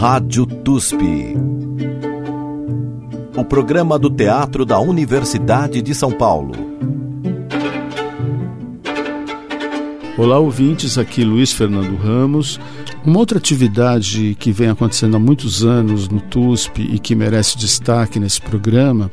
Rádio TUSP. O programa do Teatro da Universidade de São Paulo. Olá, ouvintes, aqui Luiz Fernando Ramos. Uma outra atividade que vem acontecendo há muitos anos no TUSP e que merece destaque nesse programa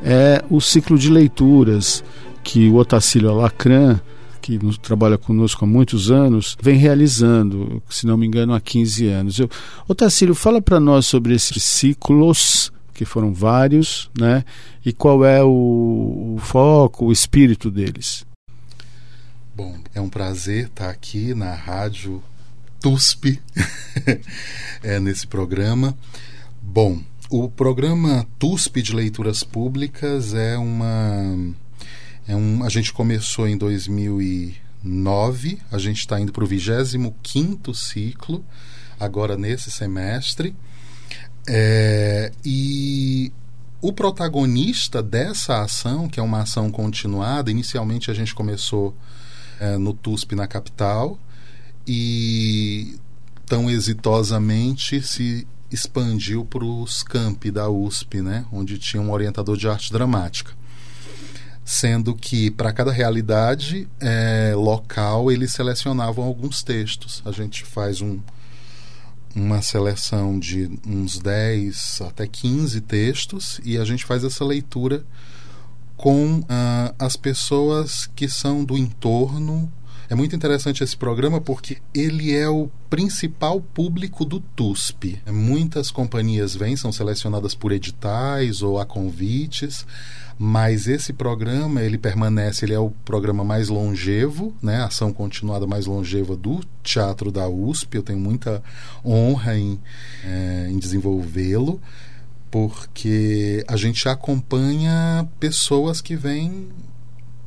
é o ciclo de leituras que o Otacílio Alacran, que trabalha conosco há muitos anos, vem realizando, se não me engano, há 15 anos. Eu, Otacílio, fala para nós sobre esses ciclos, que foram vários, né? e qual é o, o foco, o espírito deles. Bom, é um prazer estar aqui na rádio TUSP, é, nesse programa. Bom, o programa TUSP de Leituras Públicas é uma. É um, a gente começou em 2009, a gente está indo para o 25 ciclo, agora nesse semestre. É, e o protagonista dessa ação, que é uma ação continuada, inicialmente a gente começou é, no TUSP na capital e tão exitosamente se expandiu para os campi da USP, né, onde tinha um orientador de arte dramática. Sendo que, para cada realidade é, local, eles selecionavam alguns textos. A gente faz um, uma seleção de uns 10 até 15 textos e a gente faz essa leitura com uh, as pessoas que são do entorno é muito interessante esse programa porque ele é o principal público do TUSP. Muitas companhias vêm, são selecionadas por editais ou a convites, mas esse programa ele permanece, ele é o programa mais longevo, né, a ação continuada mais longeva do Teatro da USP. Eu tenho muita honra em, é, em desenvolvê-lo porque a gente acompanha pessoas que vêm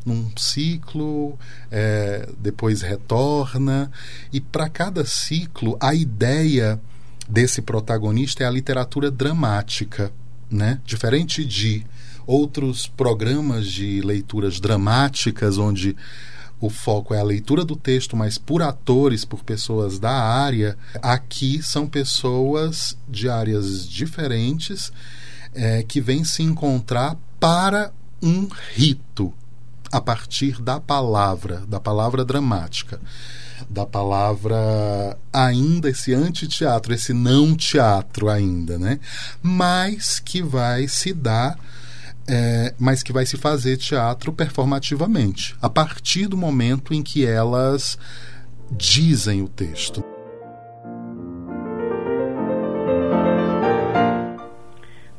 num ciclo, é, depois retorna. E para cada ciclo, a ideia desse protagonista é a literatura dramática. Né? Diferente de outros programas de leituras dramáticas, onde o foco é a leitura do texto, mas por atores, por pessoas da área, aqui são pessoas de áreas diferentes é, que vêm se encontrar para um rito, a partir da palavra, da palavra dramática, da palavra ainda esse antiteatro, esse não teatro ainda, né? Mas que vai se dar é, mas que vai se fazer teatro performativamente, a partir do momento em que elas dizem o texto.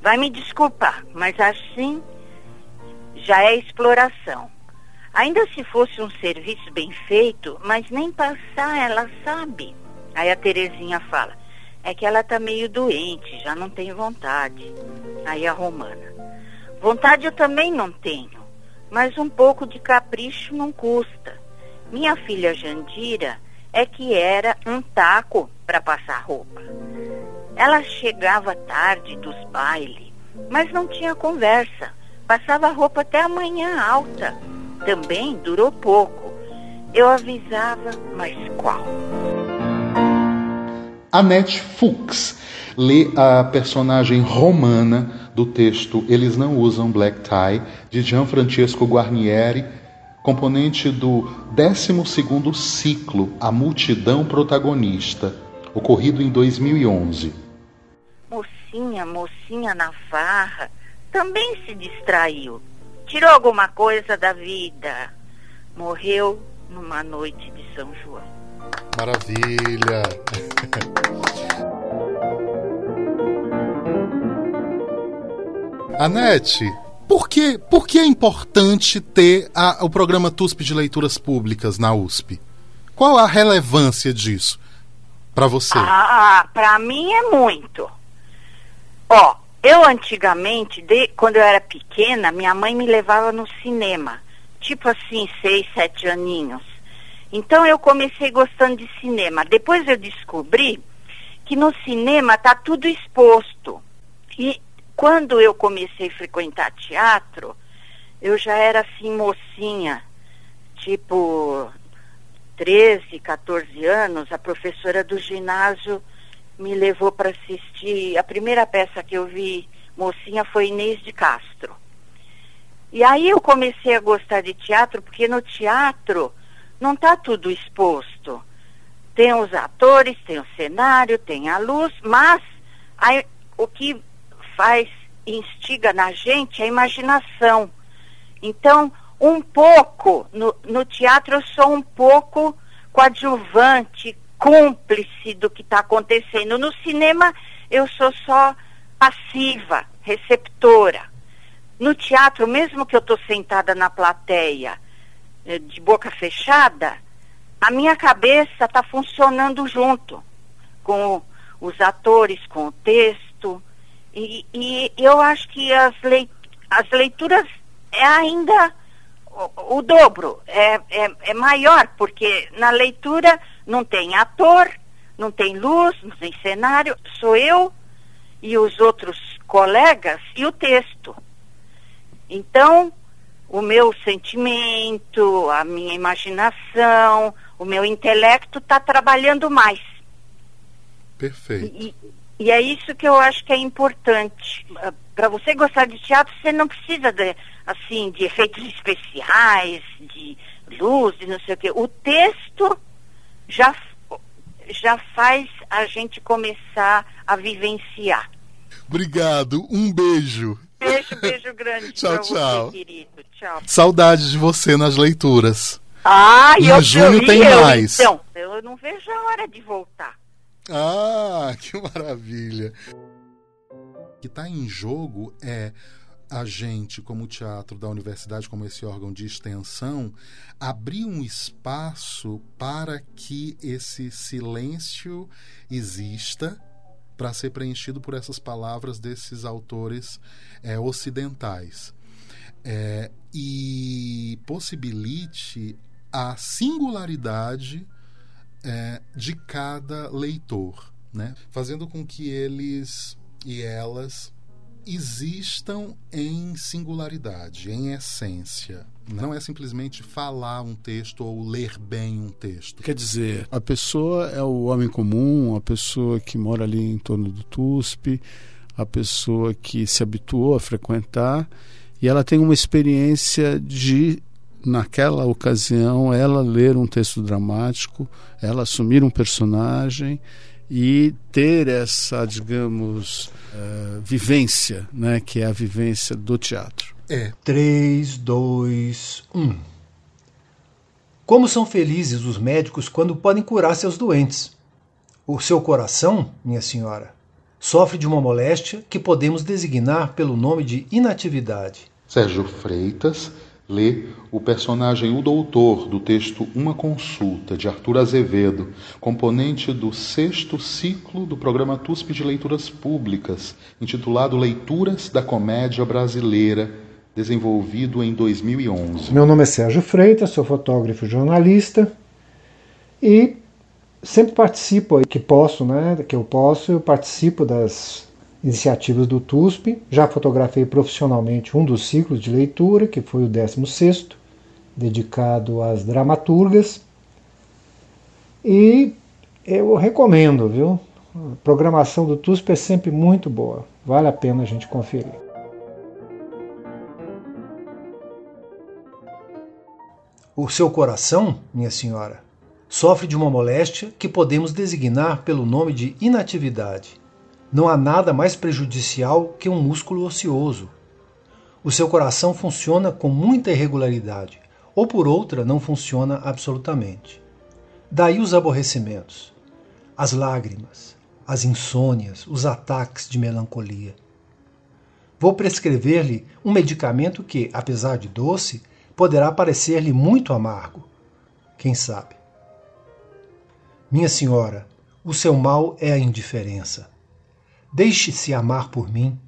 Vai me desculpar, mas assim já é exploração. Ainda se fosse um serviço bem feito, mas nem passar ela sabe. Aí a Terezinha fala, é que ela tá meio doente, já não tem vontade. Aí a Romana, vontade eu também não tenho, mas um pouco de capricho não custa. Minha filha Jandira é que era um taco para passar roupa. Ela chegava tarde dos bailes, mas não tinha conversa. Passava roupa até a manhã alta também durou pouco. Eu avisava, mas qual? Annette Fuchs lê a personagem romana do texto Eles Não Usam Black Tie, de Gianfrancesco Guarnieri, componente do 12º ciclo A Multidão Protagonista, ocorrido em 2011. Mocinha, mocinha na farra, também se distraiu tirou alguma coisa da vida. Morreu numa noite de São João. Maravilha! Anete, por que, por que é importante ter a, o programa TUSP de Leituras Públicas na USP? Qual a relevância disso para você? Ah, para mim é muito. Ó, eu antigamente, de, quando eu era pequena, minha mãe me levava no cinema, tipo assim, seis, sete aninhos. Então eu comecei gostando de cinema. Depois eu descobri que no cinema tá tudo exposto. E quando eu comecei a frequentar teatro, eu já era assim mocinha, tipo 13, 14 anos, a professora do ginásio me levou para assistir. A primeira peça que eu vi, mocinha, foi Inês de Castro. E aí eu comecei a gostar de teatro, porque no teatro não está tudo exposto. Tem os atores, tem o cenário, tem a luz, mas aí, o que faz, instiga na gente é a imaginação. Então, um pouco, no, no teatro eu sou um pouco coadjuvante, cúmplice do que está acontecendo. No cinema eu sou só passiva, receptora. No teatro, mesmo que eu estou sentada na plateia, eh, de boca fechada, a minha cabeça está funcionando junto com os atores, com o texto. E, e eu acho que as, leit as leituras é ainda o, o dobro, é, é, é maior, porque na leitura não tem ator, não tem luz, não tem cenário, sou eu e os outros colegas e o texto. Então, o meu sentimento, a minha imaginação, o meu intelecto está trabalhando mais. Perfeito. E, e, é isso que eu acho que é importante. Para você gostar de teatro, você não precisa de, assim, de efeitos especiais, de luz, de não sei o quê. O texto já, já faz a gente começar a vivenciar. Obrigado, um beijo. Beijo, beijo grande. tchau, tchau. Você, querido. Tchau. Saudades de você nas leituras. Ah, em eu junho eu, tem eu, mais. Então, eu não vejo a hora de voltar. Ah, que maravilha. O que está em jogo é a gente, como teatro da universidade, como esse órgão de extensão, abrir um espaço para que esse silêncio exista para ser preenchido por essas palavras desses autores é, ocidentais. É, e possibilite a singularidade é, de cada leitor, né? fazendo com que eles e elas existam em singularidade, em essência. Não é simplesmente falar um texto ou ler bem um texto. Quer dizer, a pessoa é o homem comum, a pessoa que mora ali em torno do TUSP, a pessoa que se habituou a frequentar e ela tem uma experiência de naquela ocasião ela ler um texto dramático, ela assumir um personagem e ter essa, digamos, uh, vivência, né, que é a vivência do teatro. É. 3, 2, 1. Como são felizes os médicos quando podem curar seus doentes. O seu coração, minha senhora, sofre de uma moléstia que podemos designar pelo nome de inatividade. Sérgio Freitas lê o personagem O Doutor do texto Uma Consulta, de Arthur Azevedo, componente do sexto ciclo do programa TUSP de Leituras Públicas, intitulado Leituras da Comédia Brasileira, desenvolvido em 2011. Meu nome é Sérgio Freitas, sou fotógrafo e jornalista e sempre participo, que posso, né, que eu posso, eu participo das iniciativas do TUSP. Já fotografei profissionalmente um dos ciclos de leitura, que foi o 16º, dedicado às dramaturgas. E eu recomendo, viu? A programação do TUSP é sempre muito boa. Vale a pena a gente conferir. O seu coração, minha senhora, sofre de uma moléstia que podemos designar pelo nome de inatividade. Não há nada mais prejudicial que um músculo ocioso. O seu coração funciona com muita irregularidade, ou por outra, não funciona absolutamente. Daí os aborrecimentos, as lágrimas, as insônias, os ataques de melancolia. Vou prescrever-lhe um medicamento que, apesar de doce, poderá parecer-lhe muito amargo. Quem sabe? Minha senhora, o seu mal é a indiferença. Deixe-se amar por mim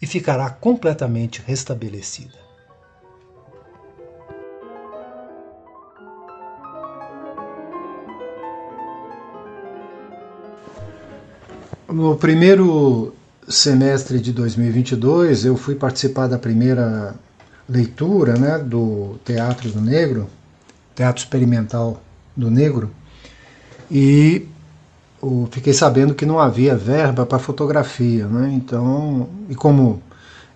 e ficará completamente restabelecida. No primeiro semestre de 2022, eu fui participar da primeira leitura né, do Teatro do Negro, Teatro Experimental do Negro, e fiquei sabendo que não havia verba para fotografia, né? Então, e como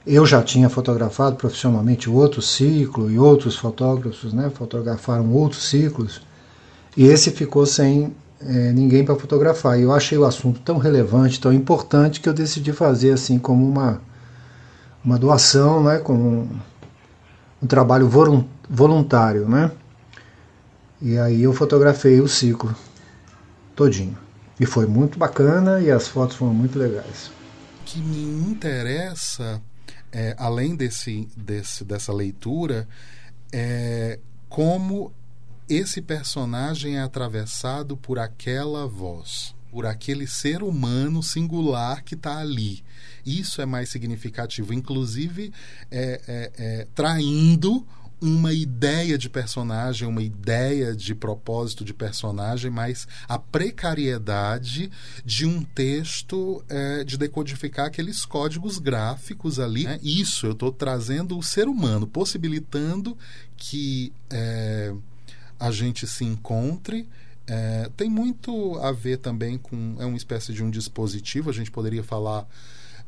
eu já tinha fotografado profissionalmente outro ciclo e outros fotógrafos, né, fotografaram outros ciclos, e esse ficou sem é, ninguém para fotografar. E eu achei o assunto tão relevante, tão importante que eu decidi fazer assim como uma uma doação, né, como um, um trabalho voluntário, né? E aí eu fotografei o ciclo todinho. E foi muito bacana e as fotos foram muito legais. O que me interessa, é, além desse, desse, dessa leitura, é como esse personagem é atravessado por aquela voz, por aquele ser humano singular que está ali. Isso é mais significativo, inclusive é, é, é, traindo uma ideia de personagem, uma ideia de propósito de personagem, mas a precariedade de um texto é, de decodificar aqueles códigos gráficos ali. Né? Isso, eu estou trazendo o ser humano, possibilitando que é, a gente se encontre. É, tem muito a ver também com. É uma espécie de um dispositivo, a gente poderia falar.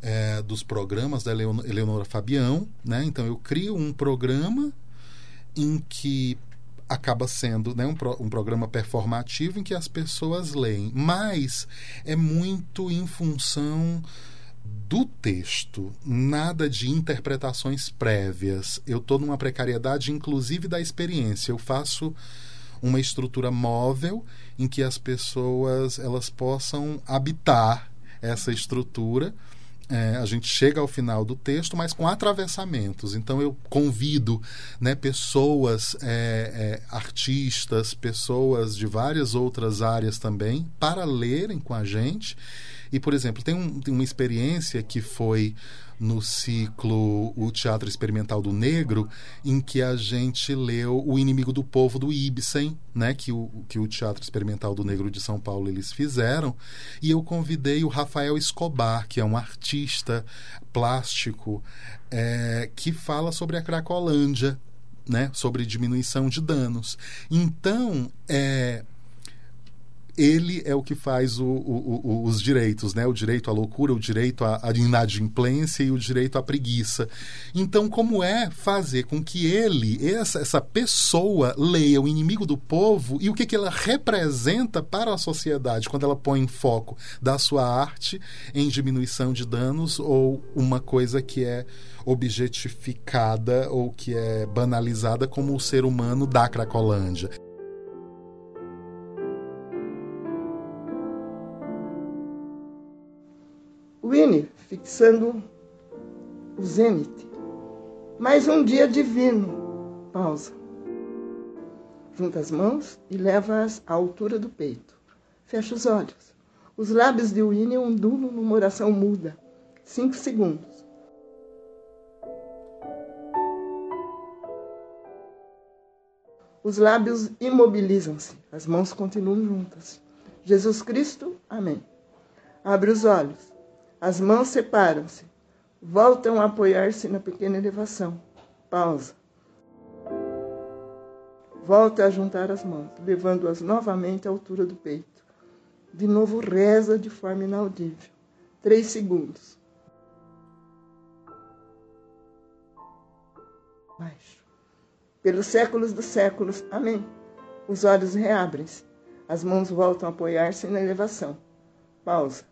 É, dos programas da Eleonora Fabião, né? Então eu crio um programa em que acaba sendo né, um, pro, um, programa performativo em que as pessoas leem, mas é muito em função do texto, nada de interpretações prévias. Eu estou numa precariedade, inclusive, da experiência. Eu faço uma estrutura móvel em que as pessoas elas possam habitar essa estrutura é, a gente chega ao final do texto, mas com atravessamentos. Então eu convido né, pessoas, é, é, artistas, pessoas de várias outras áreas também, para lerem com a gente. E, por exemplo, tem, um, tem uma experiência que foi no ciclo O Teatro Experimental do Negro, em que a gente leu O Inimigo do Povo do Ibsen, né, que o, que o Teatro Experimental do Negro de São Paulo eles fizeram, e eu convidei o Rafael Escobar, que é um artista plástico é, que fala sobre a Cracolândia, né, sobre diminuição de danos. Então, é, ele é o que faz o, o, o, os direitos, né? O direito à loucura, o direito à, inadimplência e o direito à preguiça. Então, como é fazer com que ele, essa, essa pessoa, leia o inimigo do povo e o que, que ela representa para a sociedade quando ela põe em foco da sua arte em diminuição de danos ou uma coisa que é objetificada ou que é banalizada como o ser humano da Cracolândia. Winnie fixando o zênite. Mais um dia divino. Pausa. Junta as mãos e leva-as à altura do peito. Fecha os olhos. Os lábios de Winnie ondulam numa oração muda. Cinco segundos. Os lábios imobilizam-se. As mãos continuam juntas. Jesus Cristo, amém. Abre os olhos. As mãos separam-se, voltam a apoiar-se na pequena elevação. Pausa. Volta a juntar as mãos, levando-as novamente à altura do peito. De novo reza de forma inaudível. Três segundos. Baixo. Pelos séculos dos séculos. Amém. Os olhos reabrem-se. As mãos voltam a apoiar-se na elevação. Pausa.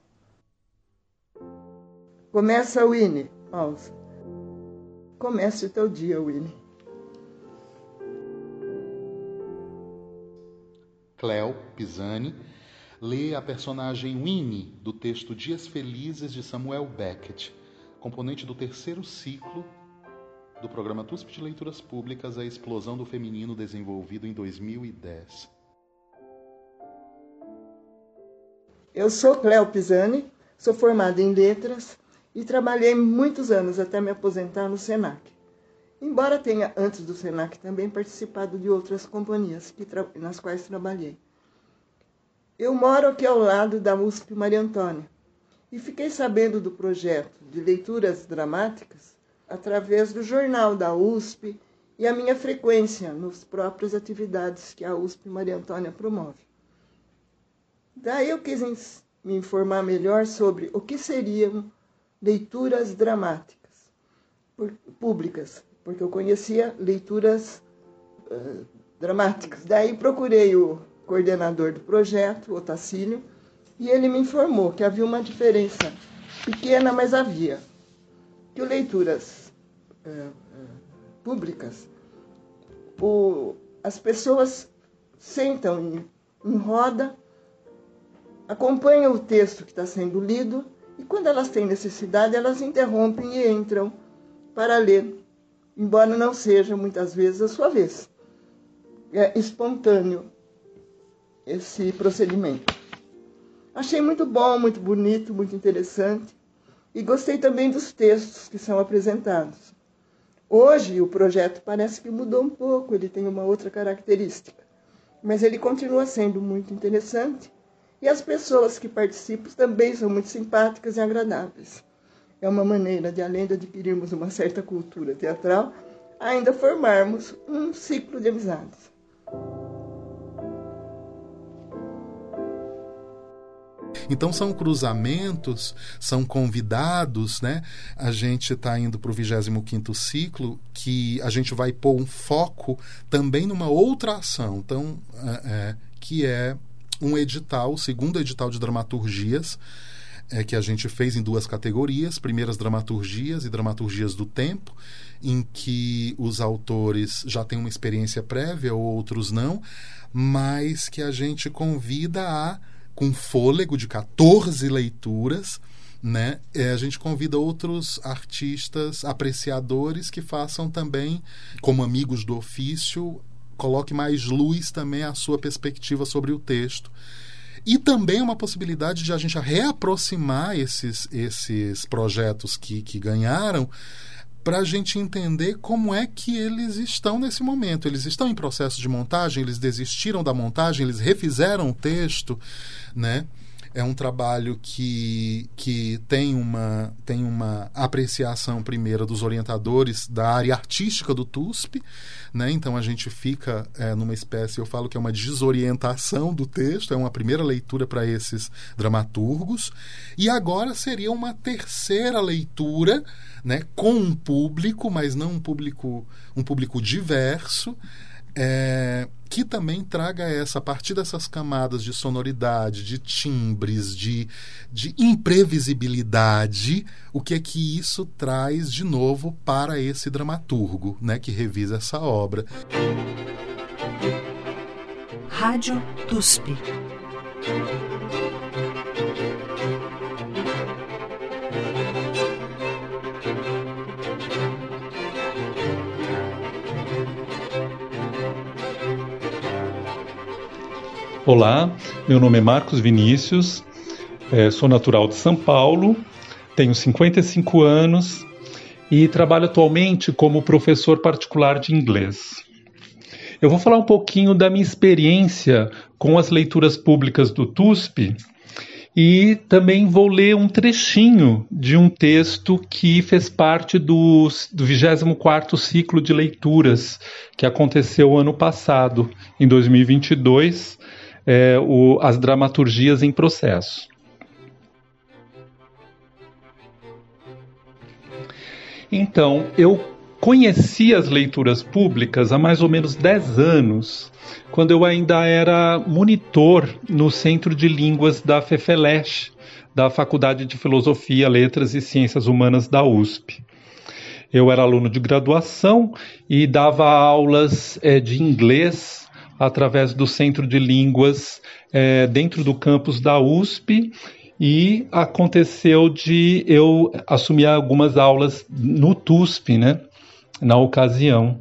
Começa, Winnie. Pausa. Comece o teu dia, Winnie. Cleo Pisani lê a personagem Winnie do texto Dias Felizes de Samuel Beckett, componente do terceiro ciclo do programa TUSP de Leituras Públicas A Explosão do Feminino, desenvolvido em 2010. Eu sou Cleo Pisani, sou formada em Letras e trabalhei muitos anos até me aposentar no Senac. Embora tenha antes do Senac também participado de outras companhias nas quais trabalhei. Eu moro aqui ao lado da USP Maria Antônia e fiquei sabendo do projeto de leituras dramáticas através do jornal da USP e a minha frequência nas próprias atividades que a USP Maria Antônia promove. Daí eu quis me informar melhor sobre o que seriam leituras dramáticas públicas, porque eu conhecia leituras uh, dramáticas. Daí procurei o coordenador do projeto, o Tacílio, e ele me informou que havia uma diferença pequena, mas havia. Que o leituras uh, públicas, o, as pessoas sentam em, em roda, acompanham o texto que está sendo lido e quando elas têm necessidade, elas interrompem e entram para ler, embora não seja muitas vezes a sua vez. É espontâneo esse procedimento. Achei muito bom, muito bonito, muito interessante e gostei também dos textos que são apresentados. Hoje o projeto parece que mudou um pouco, ele tem uma outra característica, mas ele continua sendo muito interessante e as pessoas que participam também são muito simpáticas e agradáveis. É uma maneira de, além de adquirirmos uma certa cultura teatral, ainda formarmos um ciclo de amizades. Então são cruzamentos, são convidados, né? A gente está indo para o 25 ciclo, que a gente vai pôr um foco também numa outra ação, então, é, é, que é um edital, o segundo edital de dramaturgias, é, que a gente fez em duas categorias: primeiras dramaturgias e dramaturgias do tempo, em que os autores já têm uma experiência prévia, outros não, mas que a gente convida a, com fôlego de 14 leituras, né? É, a gente convida outros artistas, apreciadores que façam também, como amigos do ofício, coloque mais luz também à sua perspectiva sobre o texto. E também uma possibilidade de a gente reaproximar esses, esses projetos que, que ganharam para a gente entender como é que eles estão nesse momento. Eles estão em processo de montagem, eles desistiram da montagem, eles refizeram o texto, né? É um trabalho que, que tem, uma, tem uma apreciação primeira dos orientadores da área artística do TUSP, né? então a gente fica é, numa espécie, eu falo que é uma desorientação do texto, é uma primeira leitura para esses dramaturgos, e agora seria uma terceira leitura né, com um público, mas não um público, um público diverso, é, que também traga essa, a partir dessas camadas de sonoridade, de timbres, de, de imprevisibilidade, o que é que isso traz de novo para esse dramaturgo né, que revisa essa obra. Rádio TUSP. Olá, meu nome é Marcos Vinícius, é, sou natural de São Paulo, tenho 55 anos e trabalho atualmente como professor particular de inglês. Eu vou falar um pouquinho da minha experiência com as leituras públicas do TUSP e também vou ler um trechinho de um texto que fez parte do, do 24º ciclo de leituras que aconteceu ano passado, em 2022, é, o, as dramaturgias em processo. Então, eu conheci as leituras públicas há mais ou menos 10 anos, quando eu ainda era monitor no Centro de Línguas da FEFELESH, da Faculdade de Filosofia, Letras e Ciências Humanas da USP. Eu era aluno de graduação e dava aulas é, de inglês através do Centro de Línguas é, dentro do campus da USP e aconteceu de eu assumir algumas aulas no TUSP, né, na ocasião,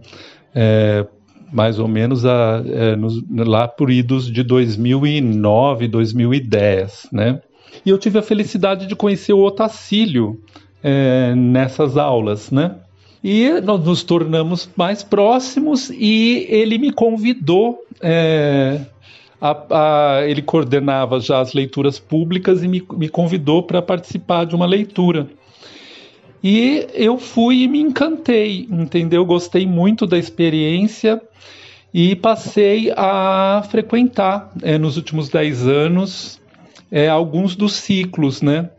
é, mais ou menos a, é, nos, lá por idos de 2009, 2010, né. E eu tive a felicidade de conhecer o Otacílio é, nessas aulas, né. E nós nos tornamos mais próximos e ele me convidou. É, a, a, ele coordenava já as leituras públicas e me, me convidou para participar de uma leitura. E eu fui e me encantei, entendeu? Gostei muito da experiência e passei a frequentar é, nos últimos dez anos é, alguns dos ciclos, né?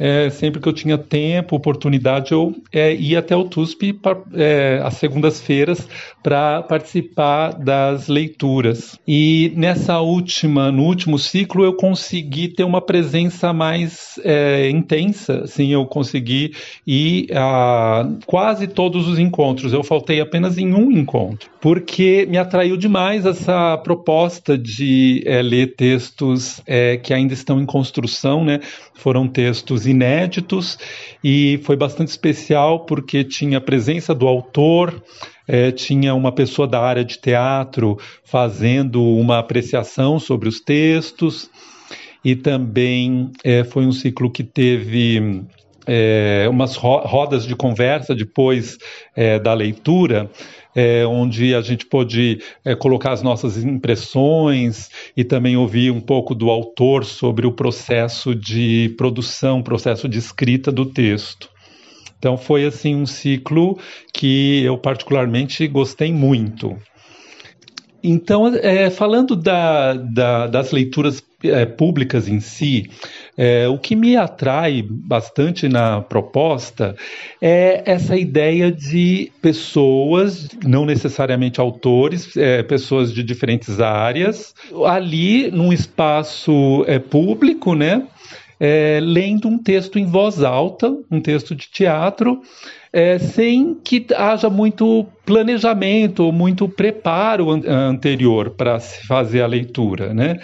É, sempre que eu tinha tempo, oportunidade, eu é, ia até o TUSP pra, é, às segundas-feiras para participar das leituras. E nessa última, no último ciclo, eu consegui ter uma presença mais é, intensa. Assim, eu consegui ir a quase todos os encontros. Eu faltei apenas em um encontro, porque me atraiu demais essa proposta de é, ler textos é, que ainda estão em construção, né? Foram textos inéditos e foi bastante especial porque tinha a presença do autor, é, tinha uma pessoa da área de teatro fazendo uma apreciação sobre os textos e também é, foi um ciclo que teve é, umas rodas de conversa depois é, da leitura é, onde a gente pôde é, colocar as nossas impressões e também ouvir um pouco do autor sobre o processo de produção, processo de escrita do texto. Então foi assim um ciclo que eu particularmente gostei muito. Então, é, falando da, da, das leituras é, públicas em si, é, o que me atrai bastante na proposta é essa ideia de pessoas, não necessariamente autores, é, pessoas de diferentes áreas, ali num espaço é, público, né? É, lendo um texto em voz alta, um texto de teatro, é, sem que haja muito planejamento, muito preparo an anterior para se fazer a leitura, né?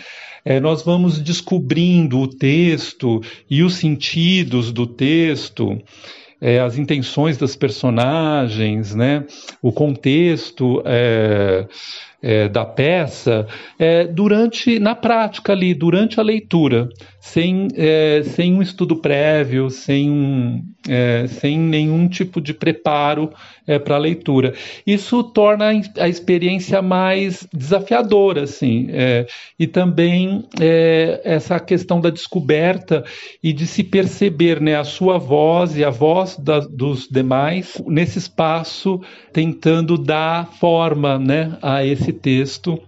É, nós vamos descobrindo o texto e os sentidos do texto. É, as intenções das personagens, né, o contexto é, é, da peça é, durante na prática ali durante a leitura sem, é, sem um estudo prévio sem, um, é, sem nenhum tipo de preparo é, para a leitura. Isso torna a experiência mais desafiadora assim é, e também é, essa questão da descoberta e de se perceber né, a sua voz e a voz da, dos demais nesse espaço tentando dar forma né, a esse texto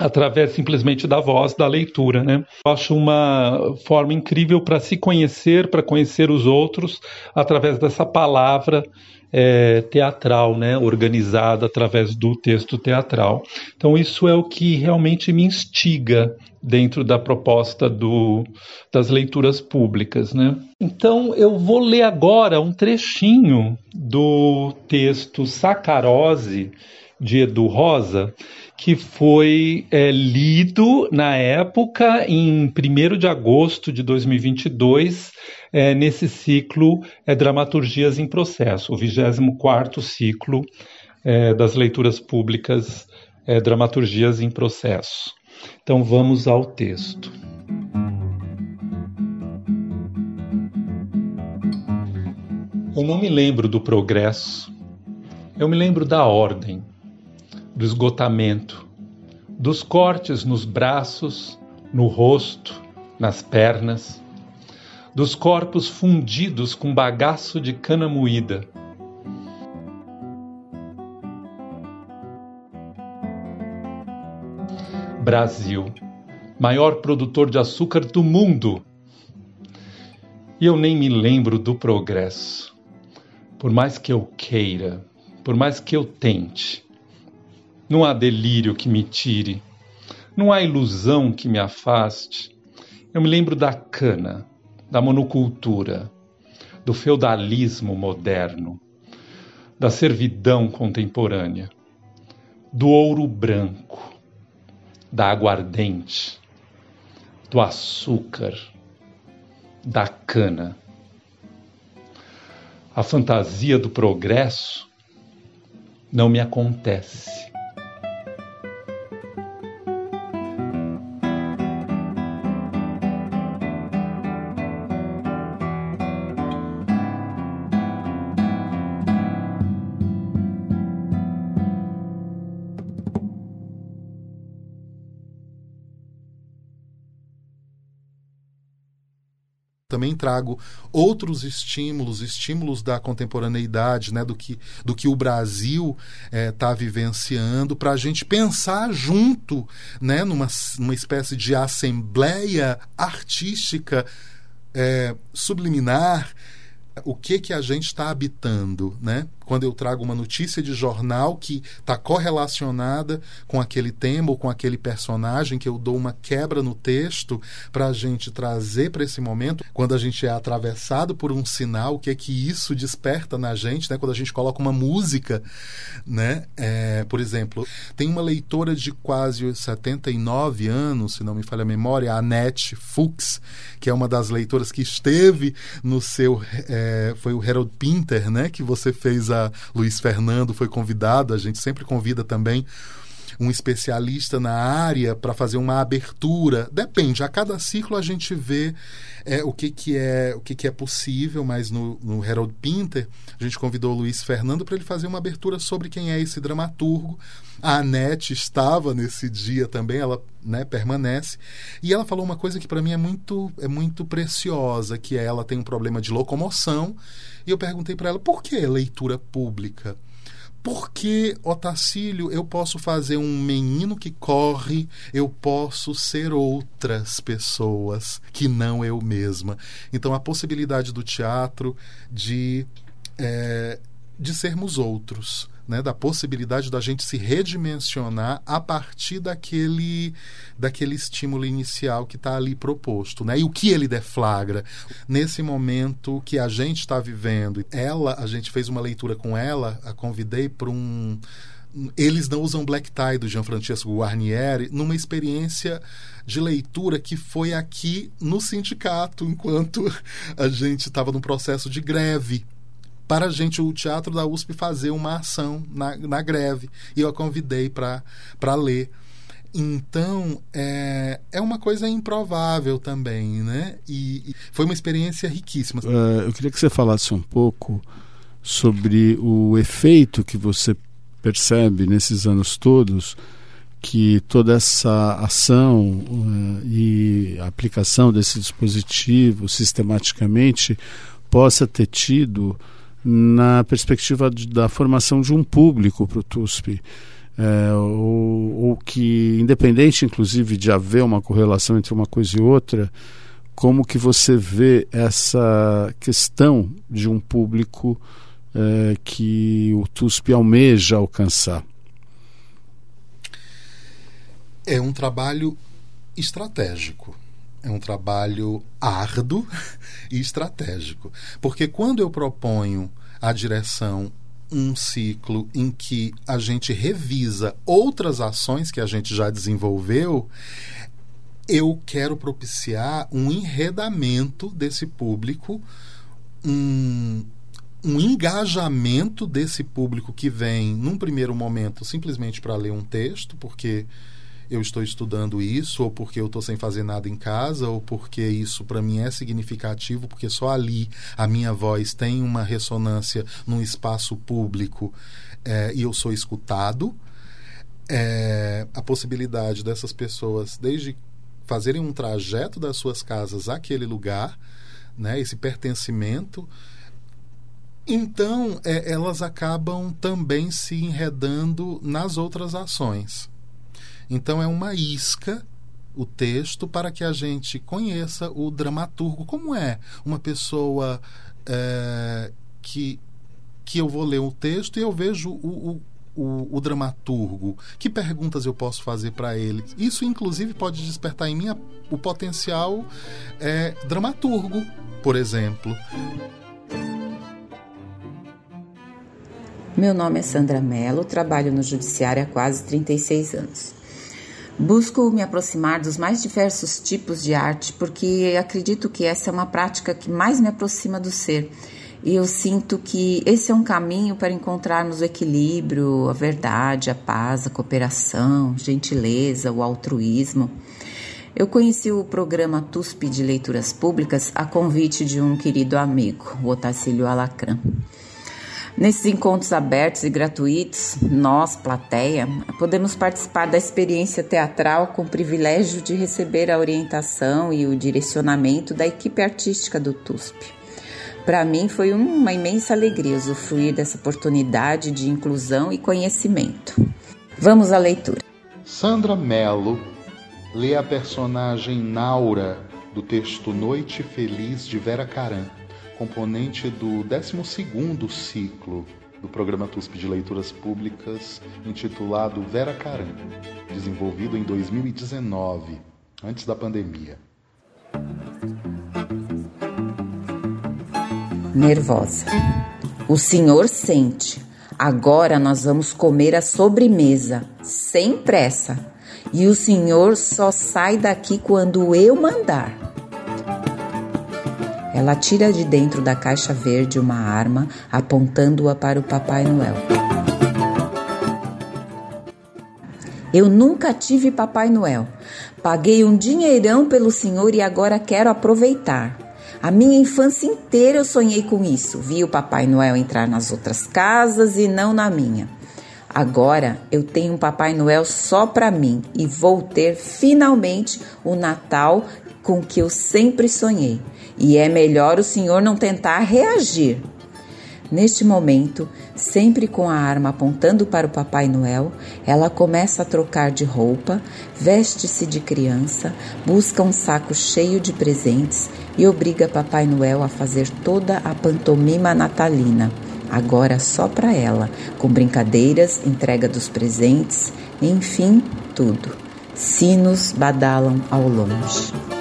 através simplesmente da voz, da leitura, né? Eu acho uma forma incrível para se conhecer, para conhecer os outros através dessa palavra é, teatral, né? Organizada através do texto teatral. Então isso é o que realmente me instiga dentro da proposta do, das leituras públicas, né? Então eu vou ler agora um trechinho do texto Sacarose de Edu Rosa, que foi é, lido na época, em 1 de agosto de 2022, é, nesse ciclo é, Dramaturgias em Processo, o 24 ciclo é, das leituras públicas é, Dramaturgias em Processo. Então vamos ao texto. Eu não me lembro do progresso, eu me lembro da ordem do esgotamento, dos cortes nos braços, no rosto, nas pernas, dos corpos fundidos com bagaço de cana moída. Brasil, maior produtor de açúcar do mundo. E eu nem me lembro do progresso. Por mais que eu queira, por mais que eu tente, não há delírio que me tire, não há ilusão que me afaste. Eu me lembro da cana, da monocultura, do feudalismo moderno, da servidão contemporânea, do ouro branco, da aguardente, do açúcar, da cana. A fantasia do progresso não me acontece. Trago outros estímulos, estímulos da contemporaneidade, né, do que, do que o Brasil está eh, vivenciando, para a gente pensar junto, né, numa, numa espécie de assembleia artística eh, subliminar, o que que a gente está habitando, né? quando eu trago uma notícia de jornal que está correlacionada com aquele tema ou com aquele personagem, que eu dou uma quebra no texto para a gente trazer para esse momento, quando a gente é atravessado por um sinal, o que é que isso desperta na gente, né? quando a gente coloca uma música, né? É, por exemplo, tem uma leitora de quase 79 anos, se não me falha a memória, a Annette Fuchs, que é uma das leitoras que esteve no seu, é, foi o Harold Pinter, né? que você fez a Luiz Fernando foi convidado, a gente sempre convida também um especialista na área para fazer uma abertura. Depende, a cada ciclo a gente vê é, o, que, que, é, o que, que é possível, mas no, no Harold Pinter a gente convidou o Luiz Fernando para ele fazer uma abertura sobre quem é esse dramaturgo. A Anete estava nesse dia também, ela né, permanece. E ela falou uma coisa que para mim é muito, é muito preciosa, que é ela tem um problema de locomoção. E eu perguntei para ela, por que leitura pública? Porque, Otacílio, eu posso fazer um menino que corre, eu posso ser outras pessoas que não eu mesma. Então, a possibilidade do teatro de, é, de sermos outros né, da possibilidade da gente se redimensionar a partir daquele, daquele estímulo inicial que está ali proposto. Né? E o que ele deflagra nesse momento que a gente está vivendo. Ela, a gente fez uma leitura com ela, a convidei para um eles não usam black tie do Gianfrancesco Guarnieri numa experiência de leitura que foi aqui no sindicato enquanto a gente estava num processo de greve para a gente, o Teatro da USP, fazer uma ação na, na greve. E eu a convidei para ler. Então, é, é uma coisa improvável também, né? E, e foi uma experiência riquíssima. Uh, eu queria que você falasse um pouco sobre o efeito que você percebe nesses anos todos que toda essa ação uh, e aplicação desse dispositivo sistematicamente possa ter tido na perspectiva de, da formação de um público para o TUSP. É, ou, ou, que, independente inclusive de haver uma correlação entre uma coisa e outra, como que você vê essa questão de um público é, que o TUSP almeja alcançar? É um trabalho estratégico é um trabalho árduo e estratégico. Porque quando eu proponho à direção um ciclo em que a gente revisa outras ações que a gente já desenvolveu, eu quero propiciar um enredamento desse público, um, um engajamento desse público que vem, num primeiro momento, simplesmente para ler um texto, porque eu estou estudando isso, ou porque eu estou sem fazer nada em casa, ou porque isso para mim é significativo, porque só ali a minha voz tem uma ressonância num espaço público é, e eu sou escutado. É, a possibilidade dessas pessoas, desde fazerem um trajeto das suas casas àquele lugar, né, esse pertencimento, então é, elas acabam também se enredando nas outras ações. Então é uma isca o texto para que a gente conheça o dramaturgo. Como é uma pessoa é, que, que eu vou ler o texto e eu vejo o, o o, o, dramaturgo? Que perguntas eu posso fazer para ele? Isso, inclusive, pode despertar em mim o potencial é, dramaturgo, por exemplo. Meu nome é Sandra Mello, trabalho no Judiciário há quase 36 anos. Busco me aproximar dos mais diversos tipos de arte porque acredito que essa é uma prática que mais me aproxima do ser. E eu sinto que esse é um caminho para encontrarmos o equilíbrio, a verdade, a paz, a cooperação, gentileza, o altruísmo. Eu conheci o programa TUSP de Leituras Públicas a convite de um querido amigo, o Otacílio Alacran. Nesses encontros abertos e gratuitos, nós, plateia, podemos participar da experiência teatral com o privilégio de receber a orientação e o direcionamento da equipe artística do TUSP. Para mim foi uma imensa alegria usufruir dessa oportunidade de inclusão e conhecimento. Vamos à leitura. Sandra Mello lê a personagem Naura do texto Noite Feliz de Vera Caran componente do 12º ciclo do programa TUSP de Leituras Públicas, intitulado Vera Caran, desenvolvido em 2019, antes da pandemia. Nervosa. O senhor sente. Agora nós vamos comer a sobremesa, sem pressa. E o senhor só sai daqui quando eu mandar. Ela tira de dentro da caixa verde uma arma, apontando-a para o Papai Noel. Eu nunca tive Papai Noel. Paguei um dinheirão pelo senhor e agora quero aproveitar. A minha infância inteira eu sonhei com isso. Vi o Papai Noel entrar nas outras casas e não na minha. Agora eu tenho um Papai Noel só para mim e vou ter finalmente o Natal com que eu sempre sonhei e é melhor o senhor não tentar reagir. Neste momento, sempre com a arma apontando para o Papai Noel, ela começa a trocar de roupa, veste-se de criança, busca um saco cheio de presentes e obriga Papai Noel a fazer toda a pantomima natalina, agora só para ela, com brincadeiras, entrega dos presentes, enfim, tudo. Sinos badalam ao longe.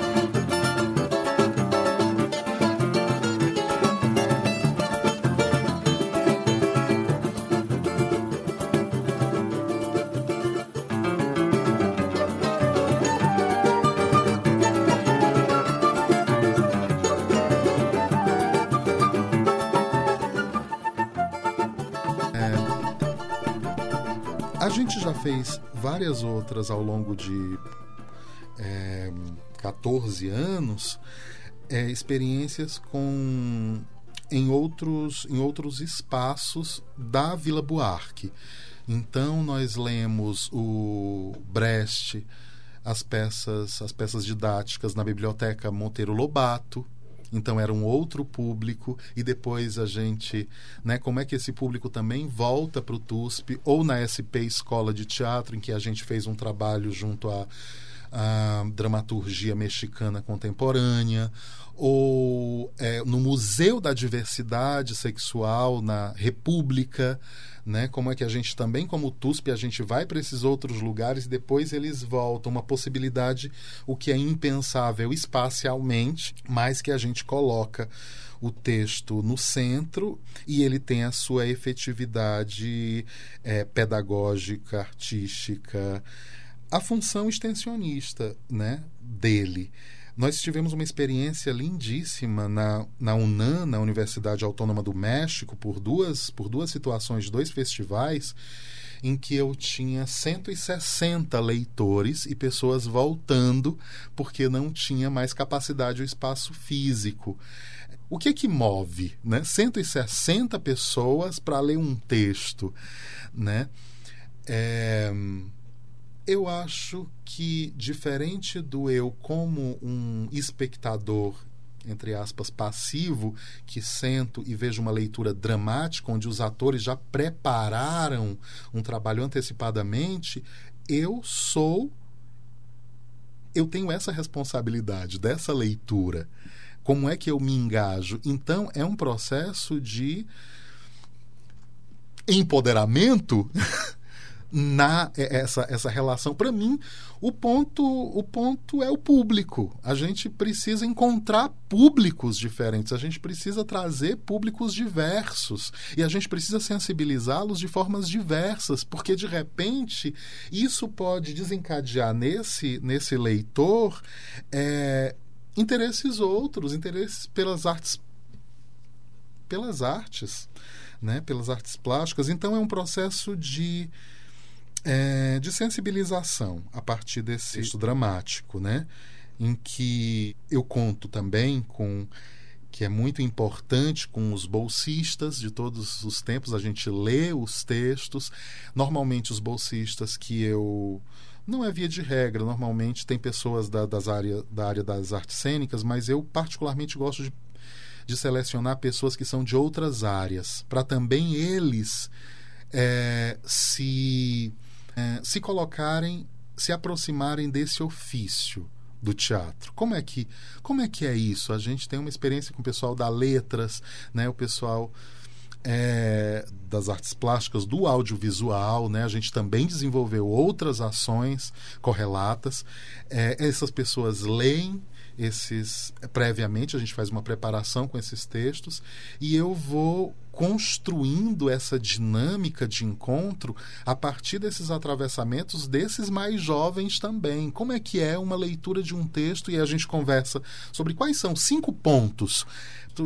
Várias outras ao longo de é, 14 anos, é, experiências com em outros, em outros espaços da Vila Buarque. Então nós lemos o Brecht, as peças, as peças didáticas na biblioteca Monteiro Lobato, então era um outro público. E depois a gente, né, como é que esse público também volta para o TUSP ou na SP Escola de Teatro, em que a gente fez um trabalho junto à, à dramaturgia mexicana contemporânea, ou é, no Museu da Diversidade Sexual na República, né? Como é que a gente também, como TUSP, a gente vai para esses outros lugares e depois eles voltam. Uma possibilidade, o que é impensável espacialmente, mas que a gente coloca o texto no centro e ele tem a sua efetividade é, pedagógica, artística, a função extensionista né, dele. Nós tivemos uma experiência lindíssima na, na UNAM, na Universidade Autônoma do México, por duas, por duas situações dois festivais, em que eu tinha 160 leitores e pessoas voltando porque não tinha mais capacidade o espaço físico. O que é que move, né? 160 pessoas para ler um texto, né? É eu acho que, diferente do eu como um espectador entre aspas, passivo, que sento e vejo uma leitura dramática, onde os atores já prepararam um trabalho antecipadamente, eu sou. Eu tenho essa responsabilidade dessa leitura. Como é que eu me engajo? Então, é um processo de empoderamento na é, essa, essa relação. Para mim, o ponto, o ponto é o público. A gente precisa encontrar públicos diferentes, a gente precisa trazer públicos diversos e a gente precisa sensibilizá-los de formas diversas, porque de repente isso pode desencadear nesse, nesse leitor é, interesses outros, interesses pelas artes pelas artes, né, pelas artes plásticas. Então é um processo de é, de sensibilização a partir desse texto dramático, né? em que eu conto também com que é muito importante com os bolsistas de todos os tempos. A gente lê os textos. Normalmente, os bolsistas que eu. Não é via de regra, normalmente tem pessoas da, das área, da área das artes cênicas, mas eu particularmente gosto de, de selecionar pessoas que são de outras áreas, para também eles é, se, é, se colocarem, se aproximarem desse ofício do teatro. Como é que como é que é isso? A gente tem uma experiência com o pessoal da letras, né? O pessoal é, das artes plásticas, do audiovisual, né? A gente também desenvolveu outras ações correlatas. É, essas pessoas leem esses previamente, a gente faz uma preparação com esses textos e eu vou construindo essa dinâmica de encontro a partir desses atravessamentos desses mais jovens também. Como é que é uma leitura de um texto e a gente conversa sobre quais são cinco pontos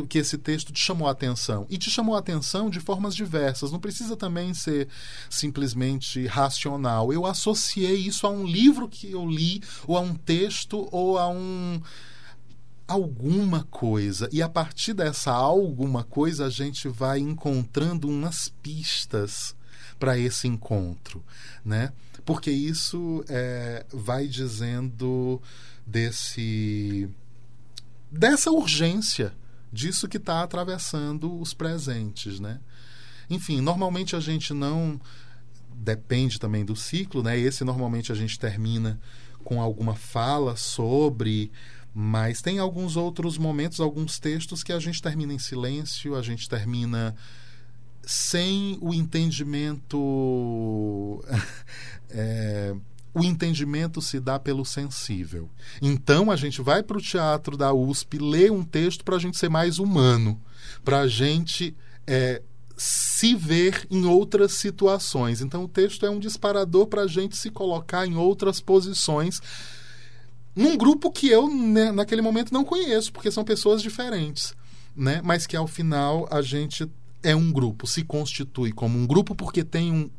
que esse texto te chamou a atenção. E te chamou a atenção de formas diversas. Não precisa também ser simplesmente racional. Eu associei isso a um livro que eu li, ou a um texto, ou a um alguma coisa. E a partir dessa alguma coisa, a gente vai encontrando umas pistas para esse encontro, né? Porque isso é, vai dizendo desse dessa urgência disso que está atravessando os presentes, né? Enfim, normalmente a gente não depende também do ciclo, né? Esse normalmente a gente termina com alguma fala sobre mas tem alguns outros momentos, alguns textos que a gente termina em silêncio, a gente termina sem o entendimento. é, o entendimento se dá pelo sensível. Então a gente vai para o teatro da USP ler um texto para a gente ser mais humano, para a gente é, se ver em outras situações. Então o texto é um disparador para a gente se colocar em outras posições num grupo que eu, né, naquele momento, não conheço, porque são pessoas diferentes, né? Mas que ao final a gente é um grupo, se constitui como um grupo porque tem um,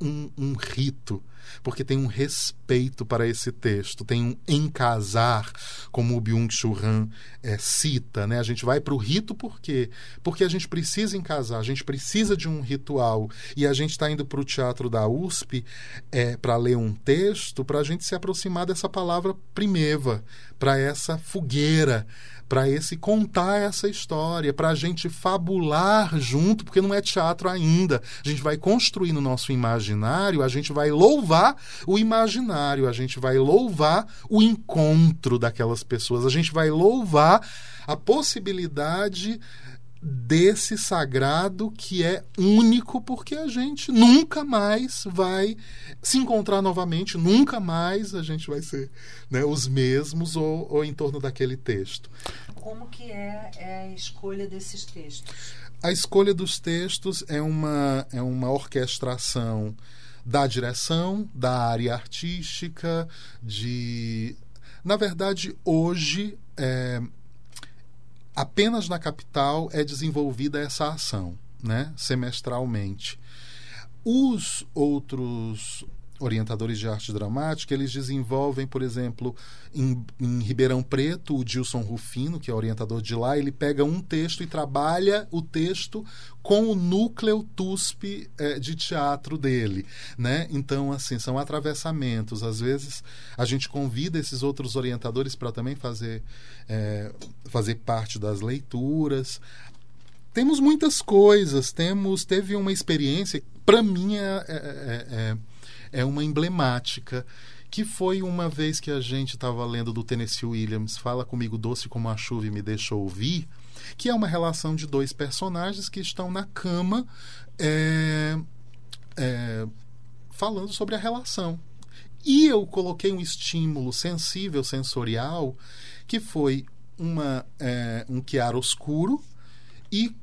um, um rito, porque tem um respeito para esse texto, tem um encasar, como o Byung-Chul Han é, cita. Né? A gente vai para o rito por quê? Porque a gente precisa encasar, a gente precisa de um ritual. E a gente está indo para o teatro da USP é, para ler um texto, para a gente se aproximar dessa palavra primeva, para essa fogueira, para esse contar essa história, para a gente fabular junto, porque não é teatro ainda. A gente vai construir no nosso imaginário, a gente vai louvar o imaginário, a gente vai louvar o encontro daquelas pessoas, a gente vai louvar a possibilidade desse sagrado que é único porque a gente nunca mais vai se encontrar novamente, nunca mais a gente vai ser né, os mesmos ou, ou em torno daquele texto. Como que é, é, a escolha desses textos? A escolha dos textos é uma, é uma orquestração da direção, da área artística, de... Na verdade, hoje... É, apenas na capital é desenvolvida essa ação, né, semestralmente. Os outros orientadores de arte dramática, eles desenvolvem, por exemplo, em, em, Ribeirão Preto, o Dilson Rufino, que é orientador de lá, ele pega um texto e trabalha o texto com o núcleo TUSP é, de teatro dele, né? Então, assim, são atravessamentos. Às vezes, a gente convida esses outros orientadores para também fazer, é, fazer parte das leituras. Temos muitas coisas. Temos, teve uma experiência, para mim é, é, é, é uma emblemática que foi uma vez que a gente estava lendo do Tennessee Williams, Fala Comigo Doce Como a Chuva e Me Deixa Ouvir, que é uma relação de dois personagens que estão na cama é, é, falando sobre a relação. E eu coloquei um estímulo sensível, sensorial, que foi uma, é, um chiaroscuro e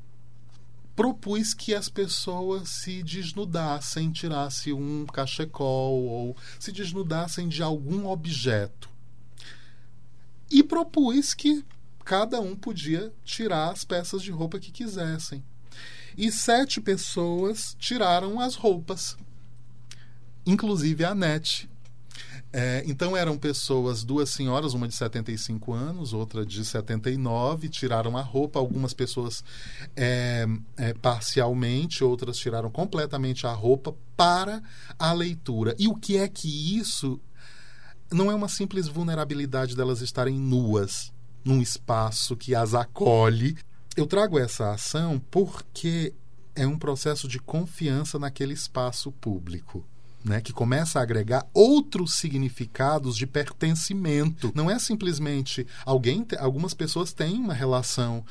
propus que as pessoas se desnudassem, tirassem um cachecol ou se desnudassem de algum objeto. E propus que cada um podia tirar as peças de roupa que quisessem. E sete pessoas tiraram as roupas, inclusive a Nete. É, então eram pessoas, duas senhoras, uma de 75 anos, outra de 79, tiraram a roupa, algumas pessoas é, é, parcialmente, outras tiraram completamente a roupa para a leitura. E o que é que isso não é uma simples vulnerabilidade delas estarem nuas num espaço que as acolhe. Eu trago essa ação porque é um processo de confiança naquele espaço público né, que começa a agregar outros significados de pertencimento. Não é simplesmente alguém. Algumas pessoas têm uma relação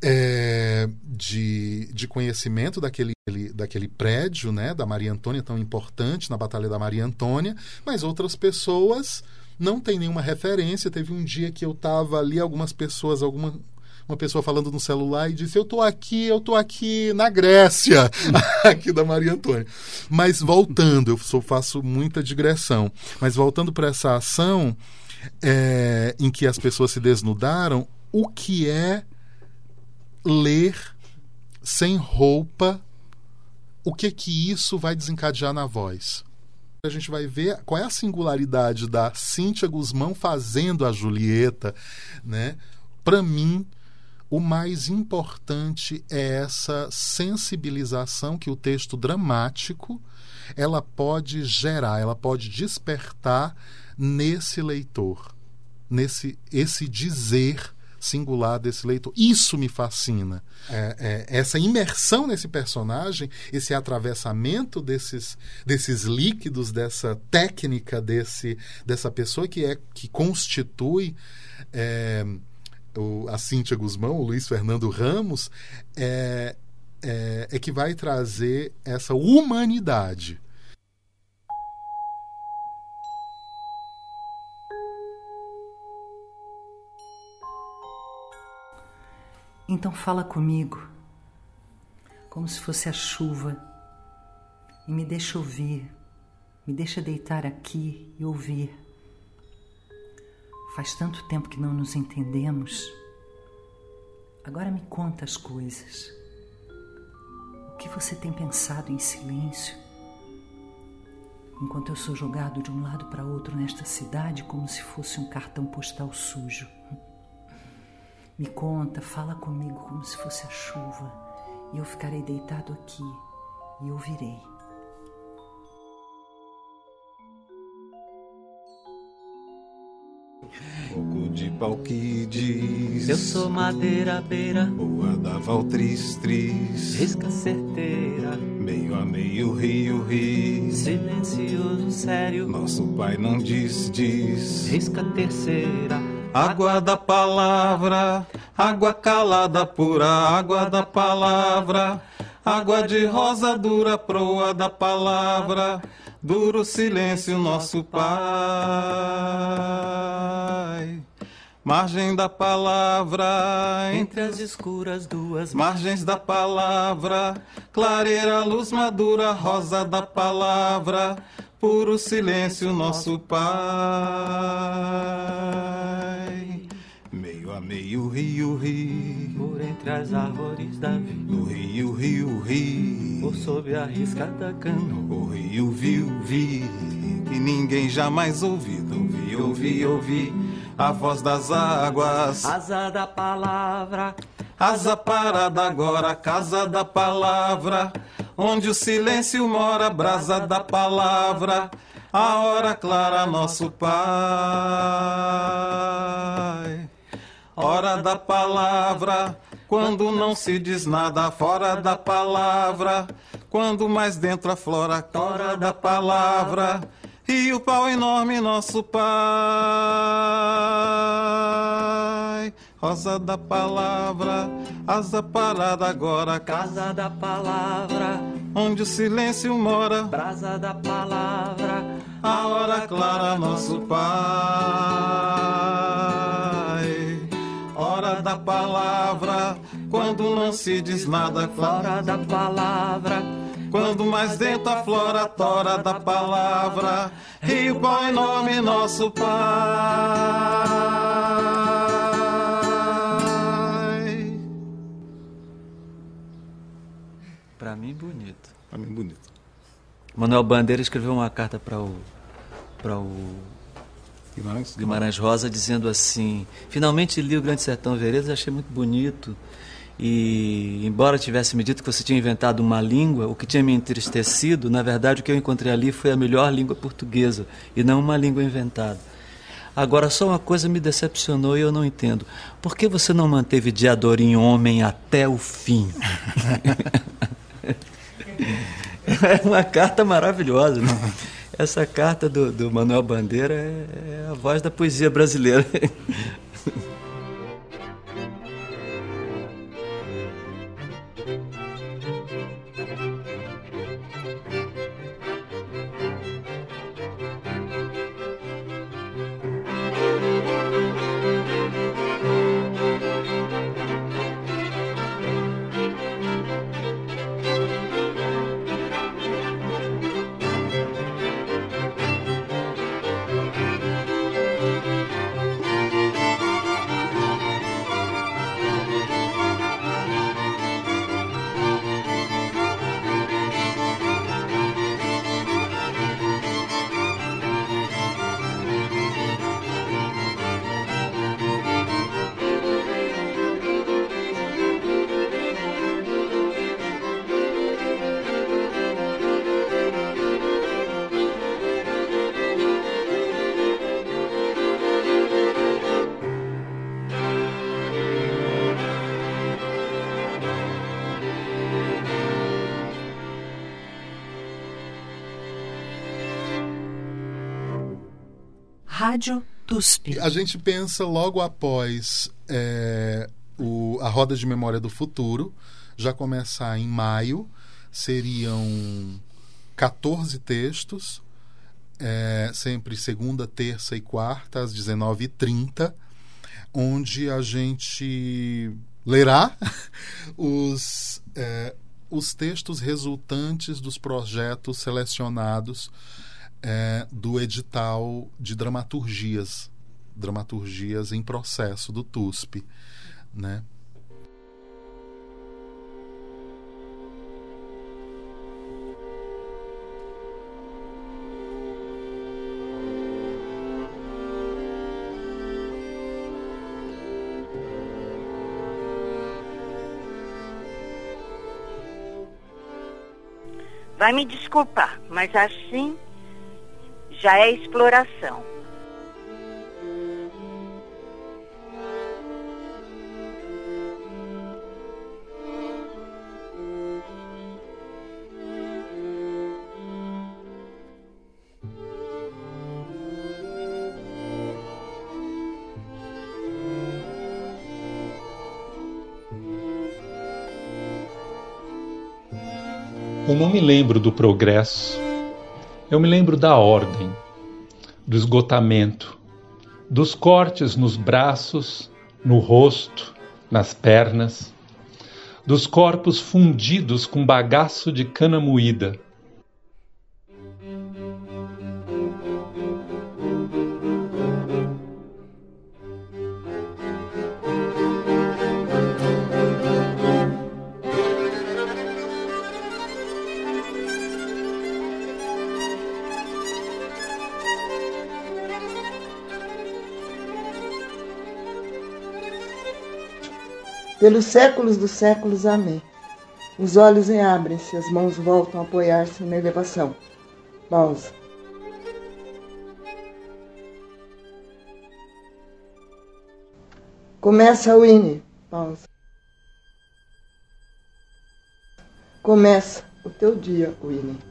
é, de, de conhecimento daquele, daquele prédio, né, da Maria Antônia, tão importante na Batalha da Maria Antônia, mas outras pessoas não têm nenhuma referência. Teve um dia que eu estava ali, algumas pessoas, alguma uma pessoa falando no celular e disse: Eu estou aqui, eu estou aqui na Grécia, aqui da Maria Antônia. Mas voltando, eu sou, faço muita digressão, mas voltando para essa ação é, em que as pessoas se desnudaram, o que é ler sem roupa? O que que isso vai desencadear na voz? a gente vai ver qual é a singularidade da Cíntia Guzmão fazendo a Julieta, né? Para mim, o mais importante é essa sensibilização que o texto dramático ela pode gerar, ela pode despertar nesse leitor, nesse esse dizer singular desse leitor. Isso me fascina. É, é, essa imersão nesse personagem, esse atravessamento desses, desses líquidos, dessa técnica desse, dessa pessoa que é que constitui é, o, a Cíntia Guzmão, o Luiz Fernando Ramos, é, é, é que vai trazer essa humanidade. Então fala comigo, como se fosse a chuva, e me deixa ouvir, me deixa deitar aqui e ouvir. Faz tanto tempo que não nos entendemos. Agora me conta as coisas. O que você tem pensado em silêncio? Enquanto eu sou jogado de um lado para outro nesta cidade como se fosse um cartão postal sujo. Me conta, fala comigo como se fosse a chuva, e eu ficarei deitado aqui e ouvirei. Fogo de pau que diz Eu sou madeira beira. Boa da Valtris Risca certeira. Meio a meio rio ri Silencioso sério. Nosso pai não diz, diz. Risca terceira. Água da palavra. Água calada pura. Água da palavra. Água de rosa dura Proa da palavra Duro silêncio, nosso Pai. Margem da palavra, entre as escuras duas margens da palavra, clareira, luz madura, rosa da palavra, puro silêncio, nosso Pai. Meio a meio, rio, rio, entre as árvores da vida, no rio, rio, rio por sob a riscada cana. O rio viu, vi, e ninguém jamais ouvido. Ouvi, ouvi, ouvi a voz das águas. Asa da palavra, asa parada agora, casa da palavra. Onde o silêncio mora, brasa da palavra. A hora clara, nosso Pai. Hora da palavra quando não se diz nada fora da palavra, quando mais dentro aflora fora da palavra, e o pau enorme nosso Pai. Rosa da palavra, asa parada agora, casa da palavra, onde o silêncio mora, brasa da palavra, a hora clara nosso Pai da palavra, quando não se diz nada fora da palavra. Quando mais dentro a flora tora da palavra, rio pão enorme nosso Pai. Para mim bonito. Para mim bonito. Manuel Bandeira escreveu uma carta para o para o Guimarães, Guimarães Rosa dizendo assim: finalmente li o Grande Sertão Veredas, achei muito bonito. E, embora tivesse me dito que você tinha inventado uma língua, o que tinha me entristecido, na verdade, o que eu encontrei ali foi a melhor língua portuguesa e não uma língua inventada. Agora, só uma coisa me decepcionou e eu não entendo. Por que você não manteve Diadorim homem até o fim? é uma carta maravilhosa. Né? Essa carta do, do Manuel Bandeira é, é a voz da poesia brasileira. Rádio TUSP. A gente pensa logo após é, o, a Roda de Memória do Futuro, já começar em maio, seriam 14 textos, é, sempre segunda, terça e quarta, às 19h30, onde a gente lerá os, é, os textos resultantes dos projetos selecionados é, do edital de dramaturgias, dramaturgias em processo do TUSP, né? Vai me desculpar, mas assim já é exploração. Eu não me lembro do progresso, eu me lembro da ordem do esgotamento, dos cortes nos braços, no rosto, nas pernas, dos corpos fundidos com bagaço de cana moída pelos séculos dos séculos. Amém. Os olhos reabrem-se, as mãos voltam a apoiar-se na elevação. Pausa. Começa o Winnie. Pausa. Começa o teu dia, Winnie.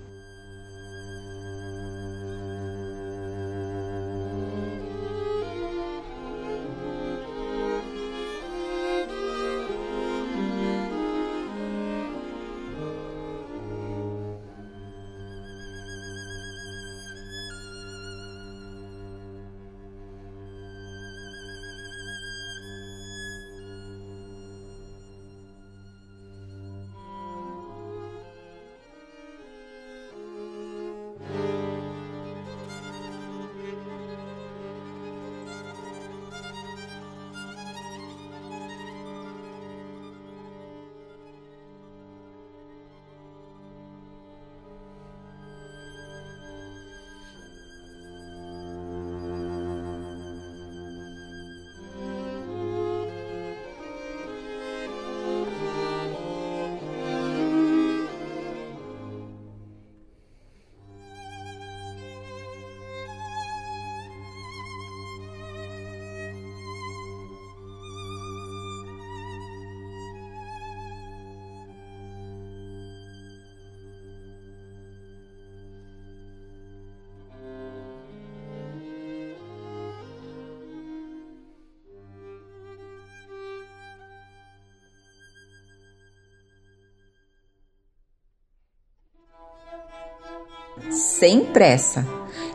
Sem pressa.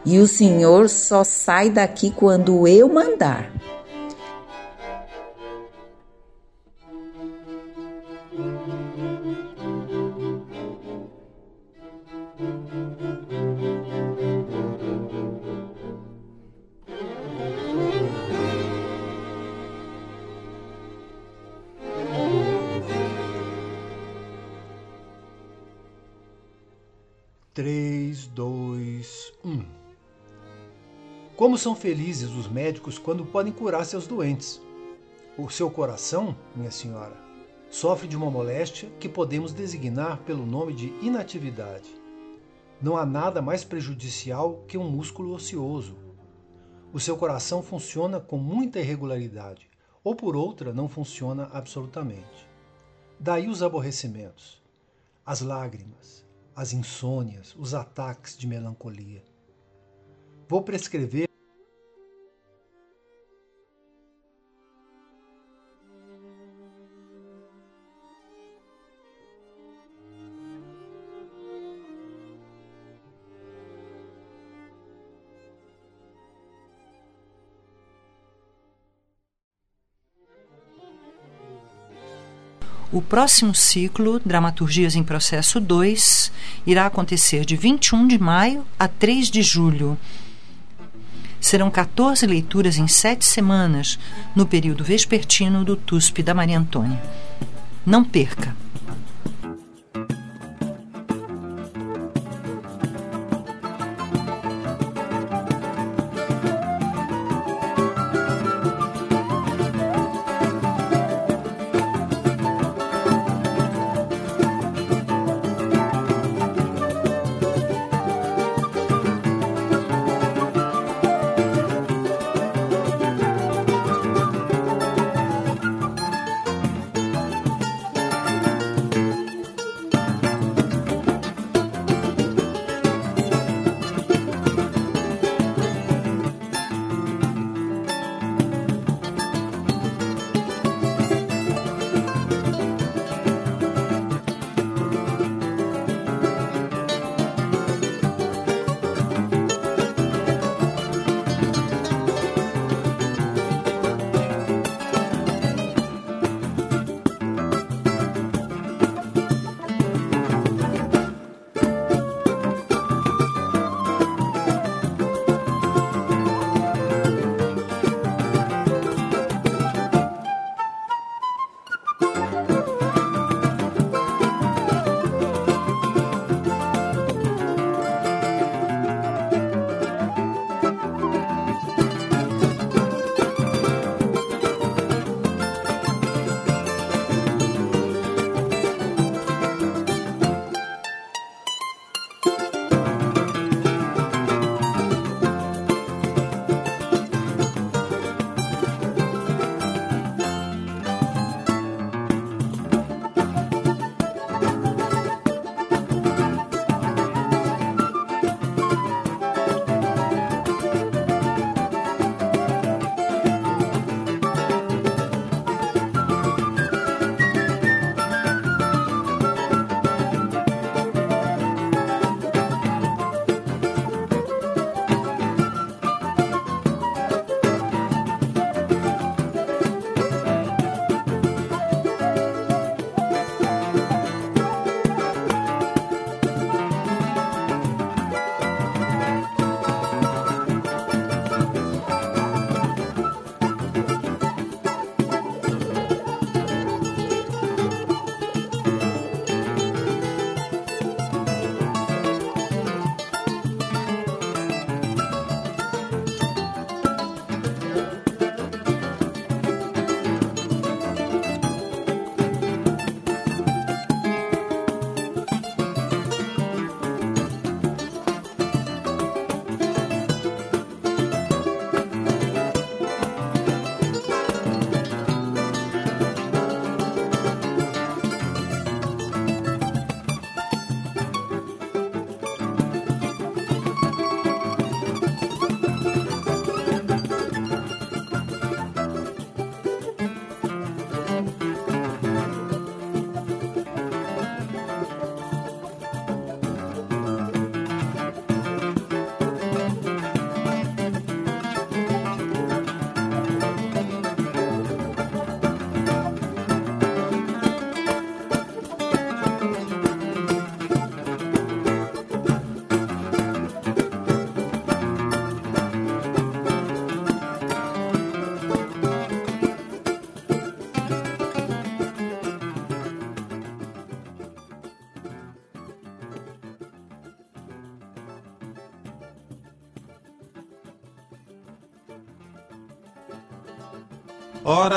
E o senhor só sai daqui quando eu mandar. São felizes os médicos quando podem curar seus doentes. O seu coração, minha senhora, sofre de uma moléstia que podemos designar pelo nome de inatividade. Não há nada mais prejudicial que um músculo ocioso. O seu coração funciona com muita irregularidade, ou por outra, não funciona absolutamente. Daí os aborrecimentos, as lágrimas, as insônias, os ataques de melancolia. Vou prescrever O próximo ciclo, Dramaturgias em Processo 2, irá acontecer de 21 de maio a 3 de julho. Serão 14 leituras em sete semanas, no período vespertino do TUSP da Maria Antônia. Não perca!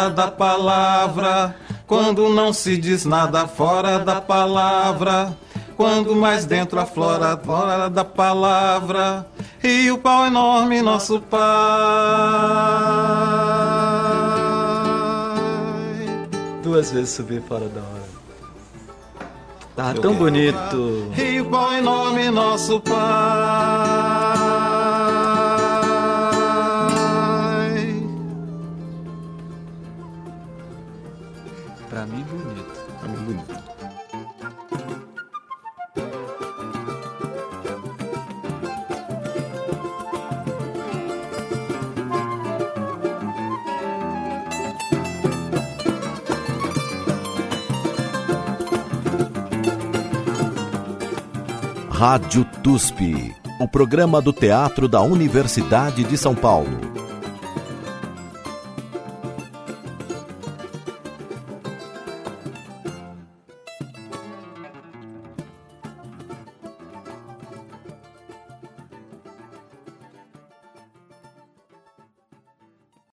Da palavra, quando não se diz nada fora da palavra, quando mais dentro aflora fora da palavra, e o pau enorme, nosso pai. Duas vezes subi fora da hora. Tava tão bonito. E o pau enorme, nosso pai. Rádio TUSP, o programa do Teatro da Universidade de São Paulo.